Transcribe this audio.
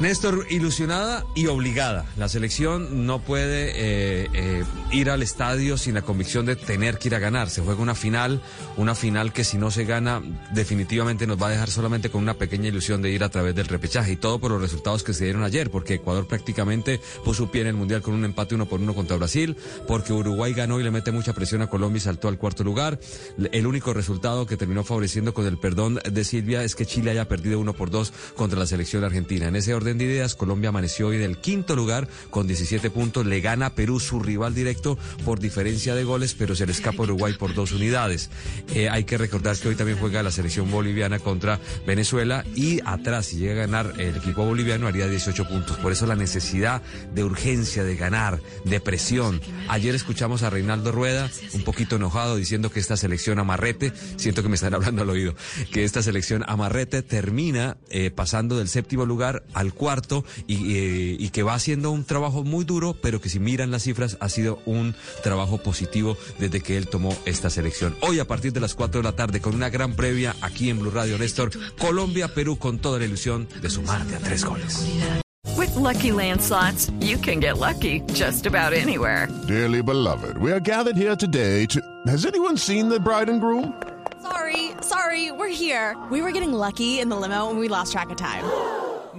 Néstor, ilusionada y obligada. La selección no puede eh, eh, ir al estadio sin la convicción de tener que ir a ganar. Se juega una final, una final que si no se gana definitivamente nos va a dejar solamente con una pequeña ilusión de ir a través del repechaje. Y todo por los resultados que se dieron ayer, porque Ecuador prácticamente puso pie en el Mundial con un empate uno por uno contra Brasil, porque Uruguay ganó y le mete mucha presión a Colombia y saltó al cuarto lugar. El único resultado que terminó favoreciendo con el perdón de Silvia es que Chile haya perdido uno por dos contra la selección argentina. En ese orden de ideas, Colombia amaneció hoy del quinto lugar con 17 puntos, le gana Perú su rival directo por diferencia de goles, pero se le escapa Uruguay por dos unidades. Eh, hay que recordar que hoy también juega la selección boliviana contra Venezuela y atrás, si llega a ganar el equipo boliviano, haría 18 puntos. Por eso la necesidad de urgencia, de ganar, de presión. Ayer escuchamos a Reinaldo Rueda, un poquito enojado, diciendo que esta selección amarrete, siento que me están hablando al oído, que esta selección amarrete termina eh, pasando del séptimo lugar al cuarto y, eh, y, que va haciendo un trabajo muy duro, pero que si miran las cifras ha sido un trabajo positivo desde que él tomó esta selección. Hoy a partir de las 4 de la tarde con una gran previa aquí en Blue Radio Néstor, Colombia-Perú con toda la ilusión de sumarte a tres goles. With lucky landslots, you can get lucky just about anywhere. Dearly beloved, we are gathered here today to. Has anyone seen the bride and groom? Sorry, sorry, we're here. We were getting lucky in the limo and we lost track of time.